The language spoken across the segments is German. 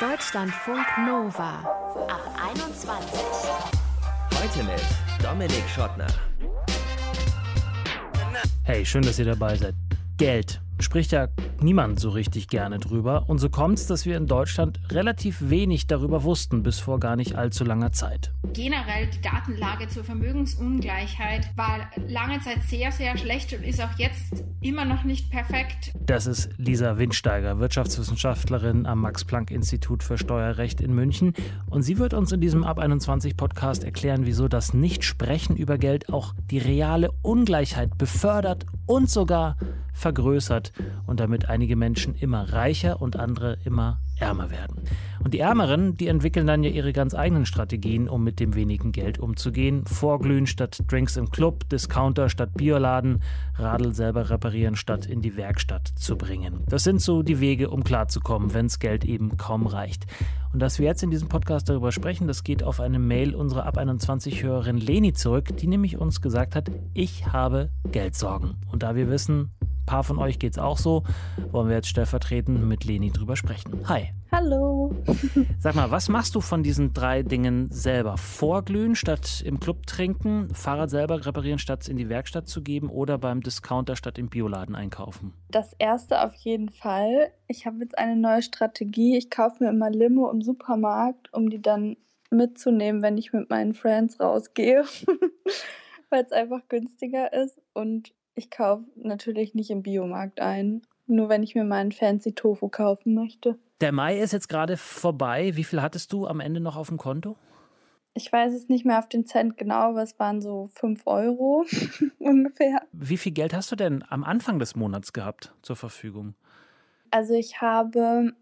Deutschlandfunk Nova ab 21. Heute mit Dominik Schottner. Hey, schön, dass ihr dabei seid. Geld spricht ja niemand so richtig gerne drüber. Und so kommt es, dass wir in Deutschland relativ wenig darüber wussten, bis vor gar nicht allzu langer Zeit. Generell die Datenlage zur Vermögensungleichheit war lange Zeit sehr, sehr schlecht und ist auch jetzt immer noch nicht perfekt. Das ist Lisa Windsteiger, Wirtschaftswissenschaftlerin am Max-Planck-Institut für Steuerrecht in München. Und sie wird uns in diesem Ab 21 Podcast erklären, wieso das Nicht-Sprechen über Geld auch die reale Ungleichheit befördert und sogar vergrößert und damit einige Menschen immer reicher und andere immer ärmer werden. Und die Ärmeren, die entwickeln dann ja ihre ganz eigenen Strategien, um mit dem wenigen Geld umzugehen. Vorglühen statt Drinks im Club, Discounter statt Bioladen, Radl selber reparieren statt in die Werkstatt zu bringen. Das sind so die Wege, um klarzukommen, wenns Geld eben kaum reicht. Und dass wir jetzt in diesem Podcast darüber sprechen, das geht auf eine Mail unserer Ab 21-Hörerin Leni zurück, die nämlich uns gesagt hat, ich habe Geldsorgen. Und da wir wissen, paar von euch geht es auch so. Wollen wir jetzt stellvertretend mit Leni drüber sprechen. Hi. Hallo. Sag mal, was machst du von diesen drei Dingen selber? Vorglühen statt im Club trinken, Fahrrad selber reparieren statt in die Werkstatt zu geben oder beim Discounter statt im Bioladen einkaufen? Das erste auf jeden Fall. Ich habe jetzt eine neue Strategie. Ich kaufe mir immer Limo im Supermarkt, um die dann mitzunehmen, wenn ich mit meinen Friends rausgehe, weil es einfach günstiger ist und ich kaufe natürlich nicht im Biomarkt ein, nur wenn ich mir meinen fancy Tofu kaufen möchte. Der Mai ist jetzt gerade vorbei. Wie viel hattest du am Ende noch auf dem Konto? Ich weiß es nicht mehr auf den Cent genau, aber es waren so 5 Euro ungefähr. Wie viel Geld hast du denn am Anfang des Monats gehabt zur Verfügung? Also ich habe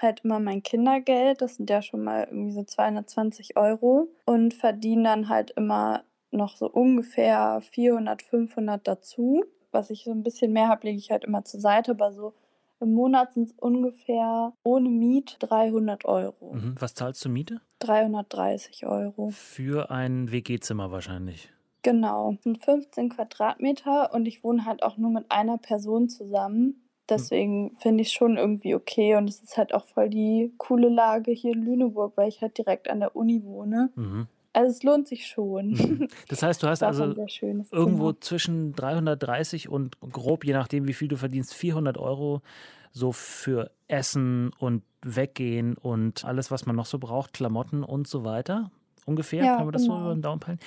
halt immer mein Kindergeld, das sind ja schon mal irgendwie so 220 Euro und verdiene dann halt immer noch so ungefähr 400, 500 dazu. Was ich so ein bisschen mehr habe, lege ich halt immer zur Seite, aber so im Monat sind es ungefähr ohne Miet 300 Euro. Mhm. Was zahlst du Miete? 330 Euro. Für ein WG-Zimmer wahrscheinlich. Genau, es sind 15 Quadratmeter und ich wohne halt auch nur mit einer Person zusammen. Deswegen mhm. finde ich schon irgendwie okay und es ist halt auch voll die coole Lage hier in Lüneburg, weil ich halt direkt an der Uni wohne. Mhm. Also es lohnt sich schon. Mhm. Das heißt, du hast also irgendwo Zimmer. zwischen 330 und grob, je nachdem, wie viel du verdienst, 400 Euro so für Essen und Weggehen und alles, was man noch so braucht, Klamotten und so weiter. Ungefähr, ja, kann man das genau. so über den Daumen peilen.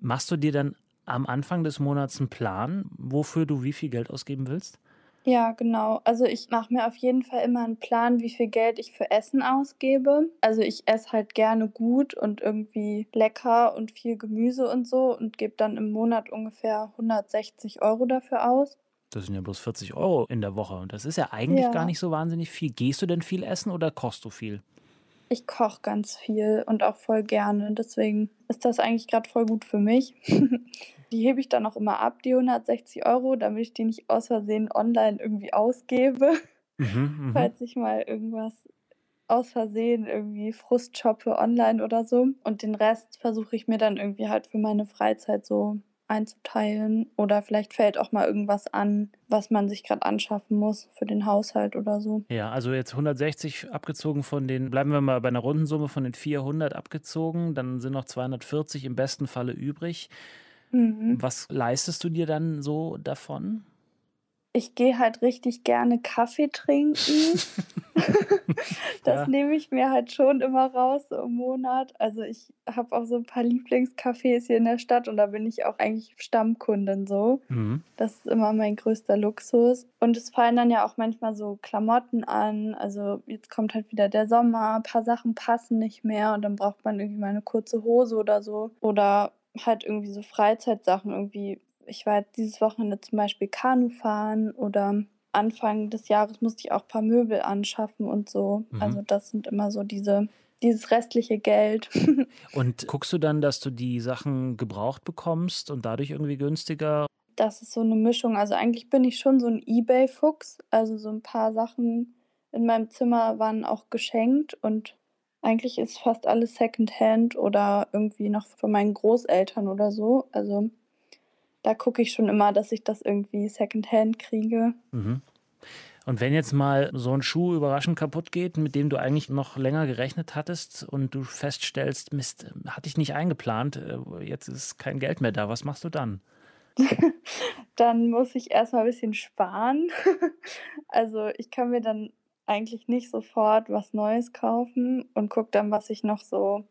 Machst du dir dann am Anfang des Monats einen Plan, wofür du wie viel Geld ausgeben willst? Ja, genau. Also ich mache mir auf jeden Fall immer einen Plan, wie viel Geld ich für Essen ausgebe. Also ich esse halt gerne gut und irgendwie lecker und viel Gemüse und so und gebe dann im Monat ungefähr 160 Euro dafür aus. Das sind ja bloß 40 Euro in der Woche und das ist ja eigentlich ja. gar nicht so wahnsinnig viel. Gehst du denn viel essen oder kochst du viel? Ich koche ganz viel und auch voll gerne. Deswegen ist das eigentlich gerade voll gut für mich. die hebe ich dann auch immer ab, die 160 Euro, damit ich die nicht aus Versehen online irgendwie ausgebe. Mhm, mhm, falls ich mal irgendwas aus Versehen irgendwie Frust shoppe online oder so. Und den Rest versuche ich mir dann irgendwie halt für meine Freizeit so einzuteilen. Oder vielleicht fällt auch mal irgendwas an, was man sich gerade anschaffen muss für den Haushalt oder so. Ja, also jetzt 160 abgezogen von den, bleiben wir mal bei einer Rundensumme von den 400 abgezogen, dann sind noch 240 im besten Falle übrig. Mhm. Was leistest du dir dann so davon? Ich gehe halt richtig gerne Kaffee trinken. das ja. nehme ich mir halt schon immer raus so im Monat. Also ich habe auch so ein paar Lieblingscafés hier in der Stadt und da bin ich auch eigentlich Stammkundin so. Mhm. Das ist immer mein größter Luxus. Und es fallen dann ja auch manchmal so Klamotten an. Also jetzt kommt halt wieder der Sommer, ein paar Sachen passen nicht mehr und dann braucht man irgendwie mal eine kurze Hose oder so. Oder halt irgendwie so Freizeitsachen irgendwie. Ich war dieses Wochenende zum Beispiel Kanu fahren oder Anfang des Jahres musste ich auch ein paar Möbel anschaffen und so. Mhm. Also das sind immer so diese dieses restliche Geld. und guckst du dann, dass du die Sachen gebraucht bekommst und dadurch irgendwie günstiger? Das ist so eine Mischung. Also eigentlich bin ich schon so ein Ebay-Fuchs. Also so ein paar Sachen in meinem Zimmer waren auch geschenkt und eigentlich ist fast alles Secondhand oder irgendwie noch von meinen Großeltern oder so. Also da gucke ich schon immer, dass ich das irgendwie Secondhand kriege. Mhm. Und wenn jetzt mal so ein Schuh überraschend kaputt geht, mit dem du eigentlich noch länger gerechnet hattest und du feststellst, Mist, hatte ich nicht eingeplant, äh, jetzt ist kein Geld mehr da, was machst du dann? dann muss ich erstmal ein bisschen sparen. also ich kann mir dann eigentlich nicht sofort was Neues kaufen und gucke dann, was ich noch so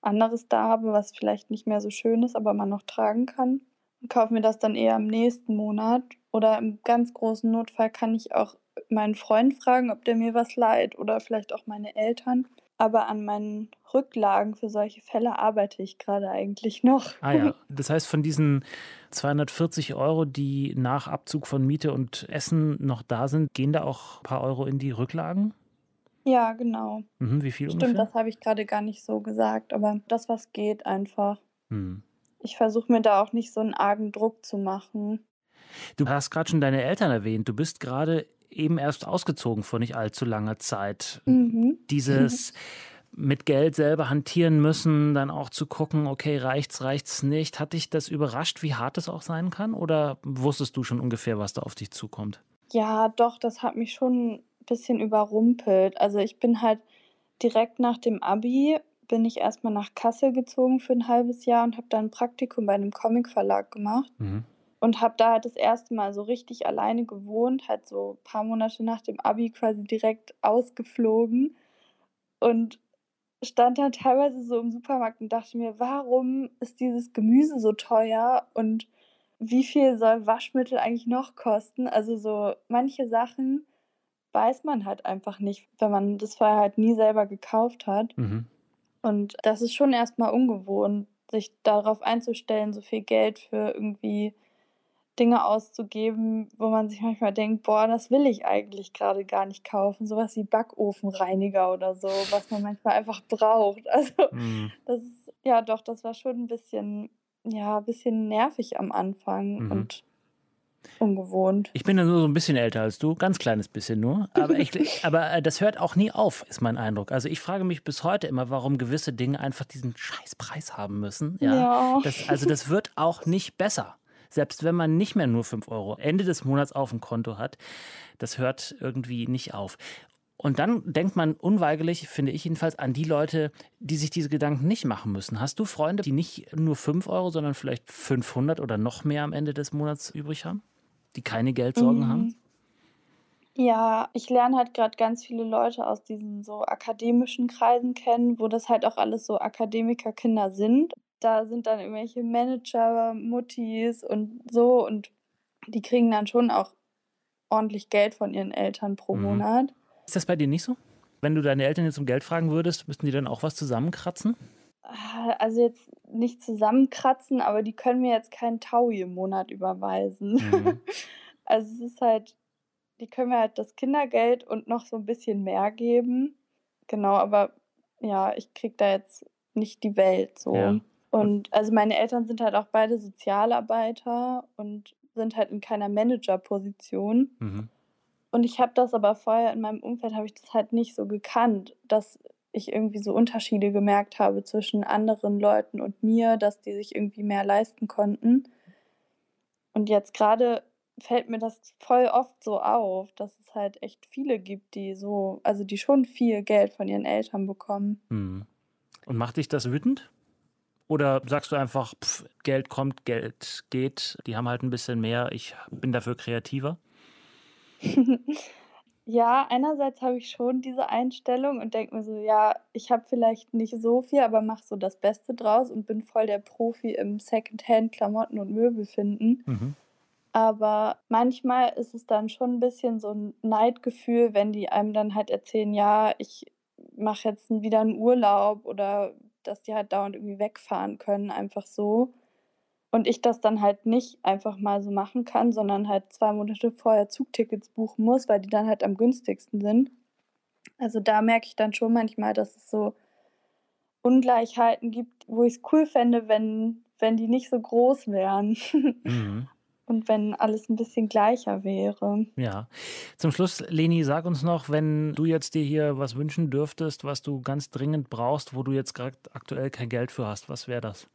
anderes da habe, was vielleicht nicht mehr so schön ist, aber man noch tragen kann. Und kaufe mir das dann eher im nächsten Monat. Oder im ganz großen Notfall kann ich auch meinen Freund fragen, ob der mir was leiht oder vielleicht auch meine Eltern. Aber an meinen Rücklagen für solche Fälle arbeite ich gerade eigentlich noch. Ah ja, das heißt, von diesen 240 Euro, die nach Abzug von Miete und Essen noch da sind, gehen da auch ein paar Euro in die Rücklagen? Ja, genau. Mhm, wie viel Stimmt, ungefähr? das habe ich gerade gar nicht so gesagt, aber das, was geht, einfach. Hm. Ich versuche mir da auch nicht so einen argen Druck zu machen. Du hast gerade schon deine Eltern erwähnt. Du bist gerade eben erst ausgezogen vor nicht allzu langer Zeit. Mhm. Dieses mit Geld selber hantieren müssen, dann auch zu gucken, okay, reicht's, reicht's nicht. Hat dich das überrascht, wie hart es auch sein kann? Oder wusstest du schon ungefähr, was da auf dich zukommt? Ja, doch, das hat mich schon ein bisschen überrumpelt. Also ich bin halt direkt nach dem Abi bin ich erstmal nach Kassel gezogen für ein halbes Jahr und habe dann ein Praktikum bei einem Comicverlag gemacht. Mhm und habe da halt das erste Mal so richtig alleine gewohnt, halt so ein paar Monate nach dem Abi quasi direkt ausgeflogen und stand dann teilweise so im Supermarkt und dachte mir, warum ist dieses Gemüse so teuer und wie viel soll Waschmittel eigentlich noch kosten? Also so manche Sachen weiß man halt einfach nicht, wenn man das vorher halt nie selber gekauft hat. Mhm. Und das ist schon erstmal ungewohnt, sich darauf einzustellen, so viel Geld für irgendwie Dinge auszugeben, wo man sich manchmal denkt, boah, das will ich eigentlich gerade gar nicht kaufen. Sowas wie Backofenreiniger oder so, was man manchmal einfach braucht. Also mhm. das ist, ja doch, das war schon ein bisschen, ja, ein bisschen nervig am Anfang mhm. und ungewohnt. Ich bin ja nur so ein bisschen älter als du, ganz kleines bisschen nur. Aber, ich, aber äh, das hört auch nie auf, ist mein Eindruck. Also ich frage mich bis heute immer, warum gewisse Dinge einfach diesen Scheißpreis haben müssen. Ja. ja. Das, also das wird auch nicht besser selbst wenn man nicht mehr nur 5 Euro Ende des Monats auf dem Konto hat, das hört irgendwie nicht auf. Und dann denkt man unweigerlich, finde ich jedenfalls, an die Leute, die sich diese Gedanken nicht machen müssen. Hast du Freunde, die nicht nur 5 Euro, sondern vielleicht 500 oder noch mehr am Ende des Monats übrig haben? Die keine Geldsorgen mhm. haben? Ja, ich lerne halt gerade ganz viele Leute aus diesen so akademischen Kreisen kennen, wo das halt auch alles so Akademikerkinder sind da sind dann irgendwelche Manager, Muttis und so und die kriegen dann schon auch ordentlich Geld von ihren Eltern pro mhm. Monat. Ist das bei dir nicht so? Wenn du deine Eltern jetzt um Geld fragen würdest, müssten die dann auch was zusammenkratzen? Also jetzt nicht zusammenkratzen, aber die können mir jetzt keinen Taui im Monat überweisen. Mhm. Also es ist halt, die können mir halt das Kindergeld und noch so ein bisschen mehr geben. Genau, aber ja, ich krieg da jetzt nicht die Welt so. Ja. Und also meine Eltern sind halt auch beide Sozialarbeiter und sind halt in keiner Managerposition. Mhm. Und ich habe das aber vorher in meinem Umfeld habe ich das halt nicht so gekannt, dass ich irgendwie so Unterschiede gemerkt habe zwischen anderen Leuten und mir, dass die sich irgendwie mehr leisten konnten. Und jetzt gerade fällt mir das voll oft so auf, dass es halt echt viele gibt, die so, also die schon viel Geld von ihren Eltern bekommen. Mhm. Und macht dich das wütend? Oder sagst du einfach, pff, Geld kommt, Geld geht, die haben halt ein bisschen mehr, ich bin dafür kreativer? ja, einerseits habe ich schon diese Einstellung und denke mir so, ja, ich habe vielleicht nicht so viel, aber mache so das Beste draus und bin voll der Profi im Secondhand-Klamotten und Möbel finden. Mhm. Aber manchmal ist es dann schon ein bisschen so ein Neidgefühl, wenn die einem dann halt erzählen, ja, ich mache jetzt wieder einen Urlaub oder dass die halt dauernd irgendwie wegfahren können, einfach so. Und ich das dann halt nicht einfach mal so machen kann, sondern halt zwei Monate vorher Zugtickets buchen muss, weil die dann halt am günstigsten sind. Also da merke ich dann schon manchmal, dass es so Ungleichheiten gibt, wo ich es cool fände, wenn, wenn die nicht so groß wären. Mhm. Und wenn alles ein bisschen gleicher wäre. Ja. Zum Schluss, Leni, sag uns noch, wenn du jetzt dir hier was wünschen dürftest, was du ganz dringend brauchst, wo du jetzt gerade aktuell kein Geld für hast, was wäre das?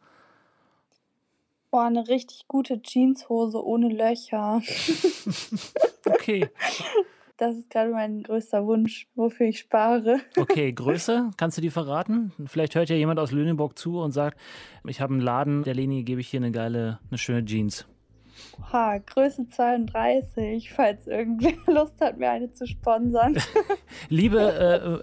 Boah, eine richtig gute Jeanshose ohne Löcher. okay. das ist gerade mein größter Wunsch, wofür ich spare. Okay, Größe, kannst du die verraten? Vielleicht hört ja jemand aus Lüneburg zu und sagt, ich habe einen Laden, der Leni gebe ich hier eine geile, eine schöne Jeans. Ha, Größe 32, falls irgendwer Lust hat, mir eine zu sponsern. Liebe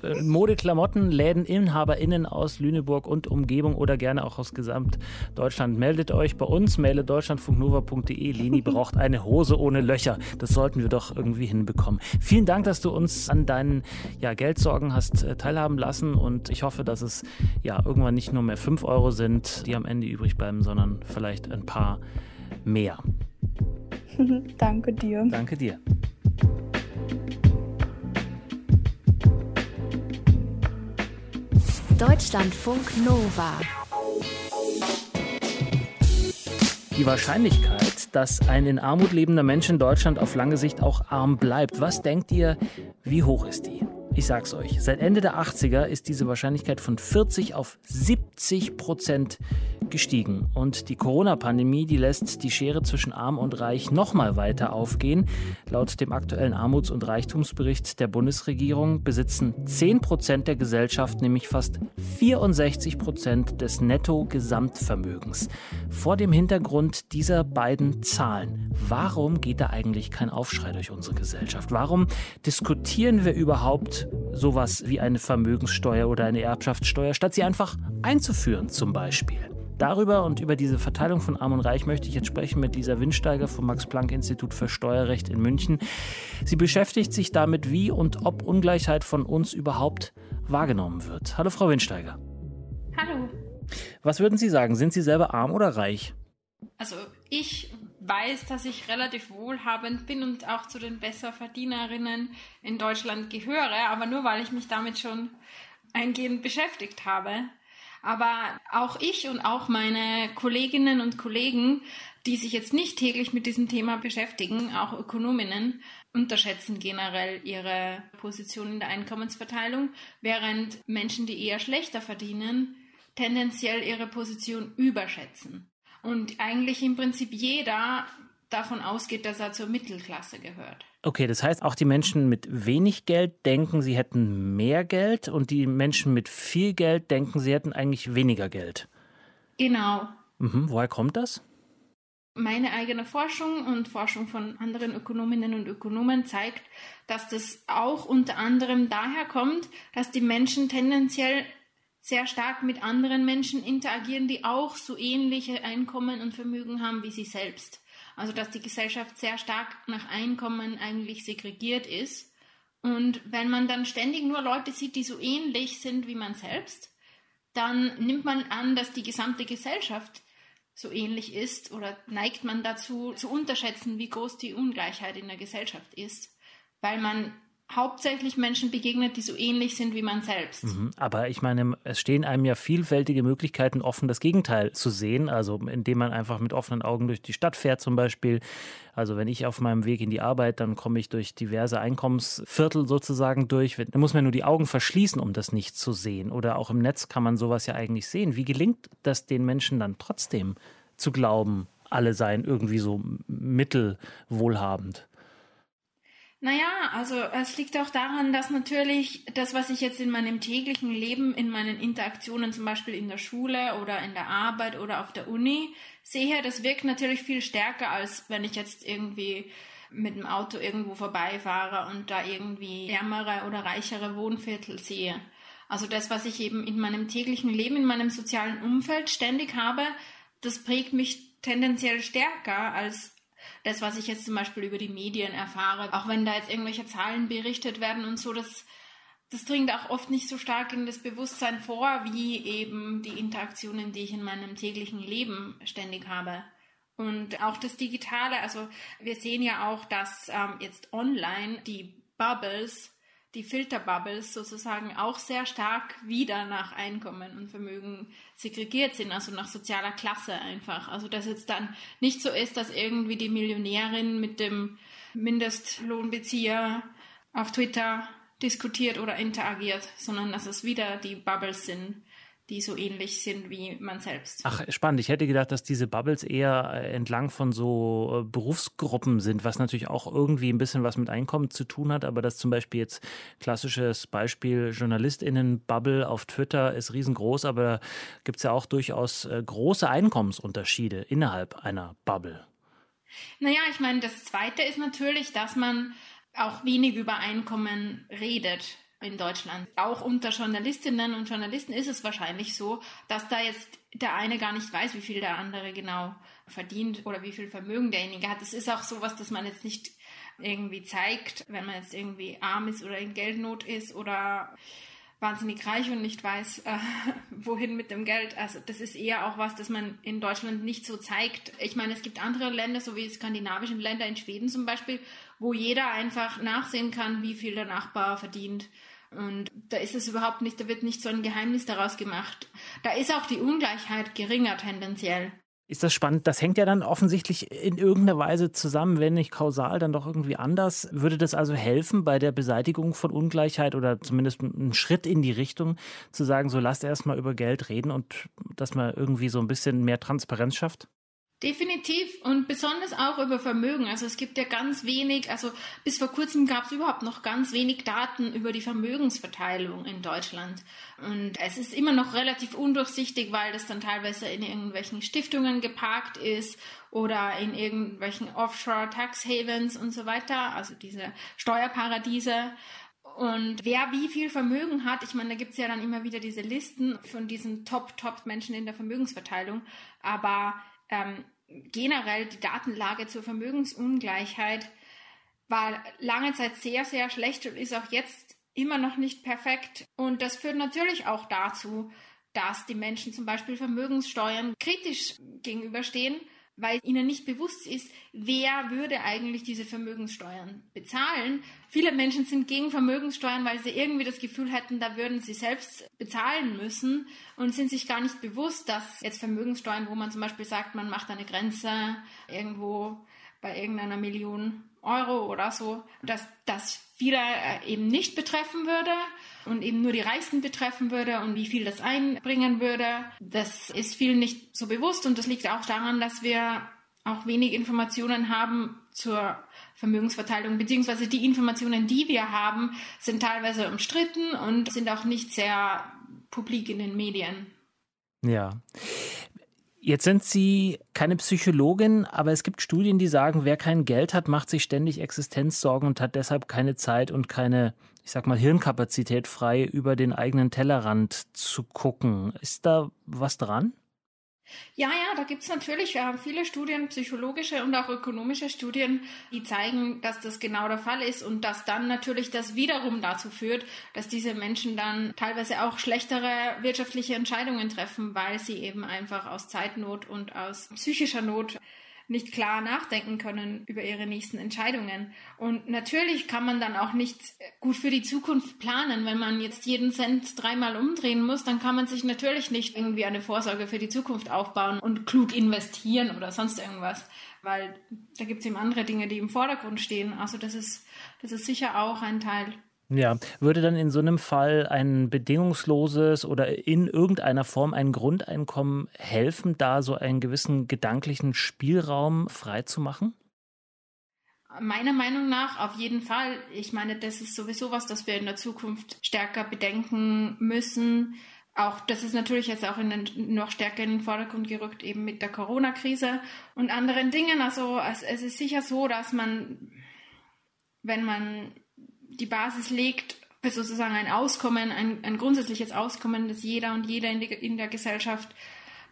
äh, äh, Modeklamotten, InhaberInnen aus Lüneburg und Umgebung oder gerne auch aus Gesamtdeutschland, meldet euch bei uns, maile deutschlandfunknova.de. Leni braucht eine Hose ohne Löcher. Das sollten wir doch irgendwie hinbekommen. Vielen Dank, dass du uns an deinen ja, Geldsorgen hast äh, teilhaben lassen und ich hoffe, dass es ja irgendwann nicht nur mehr 5 Euro sind, die am Ende übrig bleiben, sondern vielleicht ein paar mehr. Danke dir. Danke dir. Deutschlandfunk Nova. Die Wahrscheinlichkeit, dass ein in Armut lebender Mensch in Deutschland auf lange Sicht auch arm bleibt, was denkt ihr, wie hoch ist die? Ich sag's euch, seit Ende der 80er ist diese Wahrscheinlichkeit von 40 auf 70 Prozent gestiegen. Und die Corona-Pandemie, die lässt die Schere zwischen Arm und Reich noch mal weiter aufgehen. Laut dem aktuellen Armuts- und Reichtumsbericht der Bundesregierung besitzen 10 Prozent der Gesellschaft nämlich fast 64 Prozent des Netto-Gesamtvermögens. Vor dem Hintergrund dieser beiden Zahlen, warum geht da eigentlich kein Aufschrei durch unsere Gesellschaft? Warum diskutieren wir überhaupt sowas wie eine Vermögenssteuer oder eine Erbschaftssteuer, statt sie einfach einzuführen zum Beispiel. Darüber und über diese Verteilung von Arm und Reich möchte ich jetzt sprechen mit Lisa Windsteiger vom Max-Planck-Institut für Steuerrecht in München. Sie beschäftigt sich damit, wie und ob Ungleichheit von uns überhaupt wahrgenommen wird. Hallo, Frau Windsteiger. Hallo. Was würden Sie sagen? Sind Sie selber arm oder reich? Also ich weiß, dass ich relativ wohlhabend bin und auch zu den Besserverdienerinnen in Deutschland gehöre, aber nur weil ich mich damit schon eingehend beschäftigt habe. Aber auch ich und auch meine Kolleginnen und Kollegen, die sich jetzt nicht täglich mit diesem Thema beschäftigen, auch Ökonominnen, unterschätzen generell ihre Position in der Einkommensverteilung, während Menschen, die eher schlechter verdienen, tendenziell ihre Position überschätzen. Und eigentlich im Prinzip jeder davon ausgeht, dass er zur Mittelklasse gehört. Okay, das heißt, auch die Menschen mit wenig Geld denken, sie hätten mehr Geld und die Menschen mit viel Geld denken, sie hätten eigentlich weniger Geld. Genau. Mhm, woher kommt das? Meine eigene Forschung und Forschung von anderen Ökonominnen und Ökonomen zeigt, dass das auch unter anderem daher kommt, dass die Menschen tendenziell sehr stark mit anderen Menschen interagieren, die auch so ähnliche Einkommen und Vermögen haben wie sie selbst. Also dass die Gesellschaft sehr stark nach Einkommen eigentlich segregiert ist. Und wenn man dann ständig nur Leute sieht, die so ähnlich sind wie man selbst, dann nimmt man an, dass die gesamte Gesellschaft so ähnlich ist oder neigt man dazu zu unterschätzen, wie groß die Ungleichheit in der Gesellschaft ist, weil man hauptsächlich Menschen begegnet, die so ähnlich sind wie man selbst. Mhm, aber ich meine, es stehen einem ja vielfältige Möglichkeiten offen, das Gegenteil zu sehen. Also indem man einfach mit offenen Augen durch die Stadt fährt zum Beispiel. Also wenn ich auf meinem Weg in die Arbeit, dann komme ich durch diverse Einkommensviertel sozusagen durch. Da muss man nur die Augen verschließen, um das nicht zu sehen. Oder auch im Netz kann man sowas ja eigentlich sehen. Wie gelingt das den Menschen dann trotzdem zu glauben, alle seien irgendwie so mittelwohlhabend? Naja, also es liegt auch daran, dass natürlich das, was ich jetzt in meinem täglichen Leben, in meinen Interaktionen zum Beispiel in der Schule oder in der Arbeit oder auf der Uni sehe, das wirkt natürlich viel stärker, als wenn ich jetzt irgendwie mit dem Auto irgendwo vorbeifahre und da irgendwie ärmere oder reichere Wohnviertel sehe. Also das, was ich eben in meinem täglichen Leben, in meinem sozialen Umfeld ständig habe, das prägt mich tendenziell stärker als das, was ich jetzt zum Beispiel über die Medien erfahre, auch wenn da jetzt irgendwelche Zahlen berichtet werden und so, das, das dringt auch oft nicht so stark in das Bewusstsein vor, wie eben die Interaktionen, die ich in meinem täglichen Leben ständig habe. Und auch das Digitale, also wir sehen ja auch, dass ähm, jetzt online die Bubbles die Filterbubbles sozusagen auch sehr stark wieder nach Einkommen und Vermögen segregiert sind, also nach sozialer Klasse einfach. Also dass jetzt dann nicht so ist, dass irgendwie die Millionärin mit dem Mindestlohnbezieher auf Twitter diskutiert oder interagiert, sondern dass es wieder die Bubbles sind, die so ähnlich sind wie man selbst. Ach, spannend. Ich hätte gedacht, dass diese Bubbles eher äh, entlang von so äh, Berufsgruppen sind, was natürlich auch irgendwie ein bisschen was mit Einkommen zu tun hat, aber das zum Beispiel jetzt klassisches Beispiel JournalistInnen-Bubble auf Twitter ist riesengroß, aber da gibt es ja auch durchaus äh, große Einkommensunterschiede innerhalb einer Bubble. Naja, ich meine, das Zweite ist natürlich, dass man auch wenig über Einkommen redet in Deutschland. Auch unter Journalistinnen und Journalisten ist es wahrscheinlich so, dass da jetzt der eine gar nicht weiß, wie viel der andere genau verdient oder wie viel Vermögen derjenige hat. Das ist auch sowas, dass man jetzt nicht irgendwie zeigt, wenn man jetzt irgendwie arm ist oder in Geldnot ist oder wahnsinnig reich und nicht weiß, äh, wohin mit dem Geld. Also das ist eher auch was, das man in Deutschland nicht so zeigt. Ich meine, es gibt andere Länder, so wie die skandinavischen Länder in Schweden zum Beispiel, wo jeder einfach nachsehen kann, wie viel der Nachbar verdient. Und da ist es überhaupt nicht, da wird nicht so ein Geheimnis daraus gemacht. Da ist auch die Ungleichheit geringer tendenziell. Ist das spannend? Das hängt ja dann offensichtlich in irgendeiner Weise zusammen, wenn nicht kausal, dann doch irgendwie anders. Würde das also helfen bei der Beseitigung von Ungleichheit oder zumindest einen Schritt in die Richtung zu sagen, so lasst erst mal über Geld reden und dass man irgendwie so ein bisschen mehr Transparenz schafft? Definitiv und besonders auch über Vermögen. Also es gibt ja ganz wenig, also bis vor kurzem gab es überhaupt noch ganz wenig Daten über die Vermögensverteilung in Deutschland. Und es ist immer noch relativ undurchsichtig, weil das dann teilweise in irgendwelchen Stiftungen geparkt ist oder in irgendwelchen Offshore Tax Havens und so weiter, also diese Steuerparadiese. Und wer wie viel Vermögen hat, ich meine, da gibt es ja dann immer wieder diese Listen von diesen Top-Top-Menschen in der Vermögensverteilung. Aber ähm, generell die Datenlage zur Vermögensungleichheit war lange Zeit sehr, sehr schlecht und ist auch jetzt immer noch nicht perfekt. Und das führt natürlich auch dazu, dass die Menschen zum Beispiel Vermögenssteuern kritisch gegenüberstehen weil ihnen nicht bewusst ist, wer würde eigentlich diese Vermögenssteuern bezahlen. Viele Menschen sind gegen Vermögenssteuern, weil sie irgendwie das Gefühl hätten, da würden sie selbst bezahlen müssen und sind sich gar nicht bewusst, dass jetzt Vermögenssteuern, wo man zum Beispiel sagt, man macht eine Grenze irgendwo bei irgendeiner Million Euro oder so, dass das viele äh, eben nicht betreffen würde und eben nur die Reichsten betreffen würde und wie viel das einbringen würde. Das ist vielen nicht so bewusst und das liegt auch daran, dass wir auch wenig Informationen haben zur Vermögensverteilung, beziehungsweise die Informationen, die wir haben, sind teilweise umstritten und sind auch nicht sehr publik in den Medien. Ja. Jetzt sind Sie keine Psychologin, aber es gibt Studien, die sagen, wer kein Geld hat, macht sich ständig Existenzsorgen und hat deshalb keine Zeit und keine, ich sag mal, Hirnkapazität frei, über den eigenen Tellerrand zu gucken. Ist da was dran? Ja, ja, da gibt es natürlich äh, viele Studien, psychologische und auch ökonomische Studien, die zeigen, dass das genau der Fall ist und dass dann natürlich das wiederum dazu führt, dass diese Menschen dann teilweise auch schlechtere wirtschaftliche Entscheidungen treffen, weil sie eben einfach aus Zeitnot und aus psychischer Not nicht klar nachdenken können über ihre nächsten Entscheidungen. Und natürlich kann man dann auch nicht gut für die Zukunft planen. Wenn man jetzt jeden Cent dreimal umdrehen muss, dann kann man sich natürlich nicht irgendwie eine Vorsorge für die Zukunft aufbauen und klug investieren oder sonst irgendwas. Weil da gibt es eben andere Dinge, die im Vordergrund stehen. Also das ist, das ist sicher auch ein Teil ja, würde dann in so einem Fall ein bedingungsloses oder in irgendeiner Form ein Grundeinkommen helfen, da so einen gewissen gedanklichen Spielraum freizumachen? Meiner Meinung nach auf jeden Fall. Ich meine, das ist sowieso was, das wir in der Zukunft stärker bedenken müssen. Auch das ist natürlich jetzt auch in den, noch stärker in den Vordergrund gerückt, eben mit der Corona-Krise und anderen Dingen. Also es, es ist sicher so, dass man, wenn man die Basis legt für sozusagen ein Auskommen, ein, ein grundsätzliches Auskommen, dass jeder und jeder in, die, in der Gesellschaft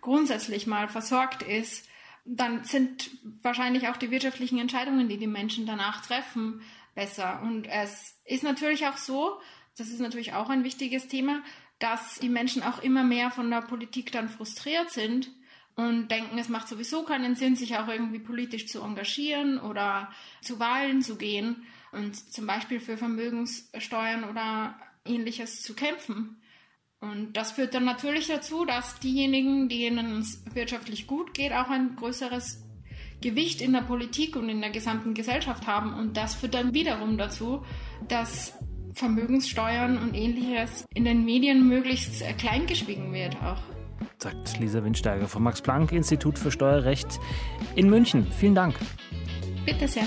grundsätzlich mal versorgt ist, dann sind wahrscheinlich auch die wirtschaftlichen Entscheidungen, die die Menschen danach treffen, besser. Und es ist natürlich auch so, das ist natürlich auch ein wichtiges Thema, dass die Menschen auch immer mehr von der Politik dann frustriert sind und denken, es macht sowieso keinen Sinn, sich auch irgendwie politisch zu engagieren oder zu Wahlen zu gehen und zum Beispiel für Vermögenssteuern oder ähnliches zu kämpfen. Und das führt dann natürlich dazu, dass diejenigen, denen es wirtschaftlich gut geht, auch ein größeres Gewicht in der Politik und in der gesamten Gesellschaft haben. Und das führt dann wiederum dazu, dass Vermögenssteuern und ähnliches in den Medien möglichst kleingeschwiegen wird auch. Sagt Lisa Windsteiger vom Max-Planck-Institut für Steuerrecht in München. Vielen Dank. Bitte sehr.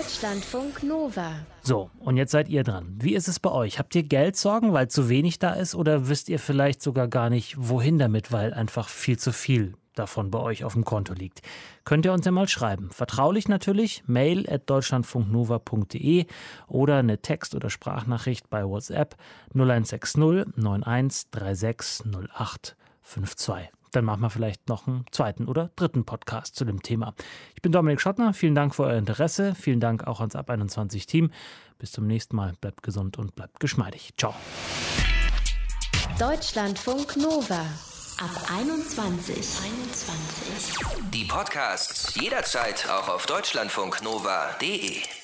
Deutschlandfunk Nova. So, und jetzt seid ihr dran. Wie ist es bei euch? Habt ihr Geldsorgen, weil zu wenig da ist oder wisst ihr vielleicht sogar gar nicht, wohin damit, weil einfach viel zu viel davon bei euch auf dem Konto liegt? Könnt ihr uns ja mal schreiben. Vertraulich natürlich, mail at deutschlandfunknova.de oder eine Text- oder Sprachnachricht bei WhatsApp 0160 91 36 08 52 dann machen wir vielleicht noch einen zweiten oder dritten Podcast zu dem Thema. Ich bin Dominik Schottner, vielen Dank für euer Interesse, vielen Dank auch ans Ab 21 Team. Bis zum nächsten Mal, bleibt gesund und bleibt geschmeidig. Ciao. Deutschlandfunk Nova ab 21. 21. Die Podcasts jederzeit auch auf deutschlandfunknova.de.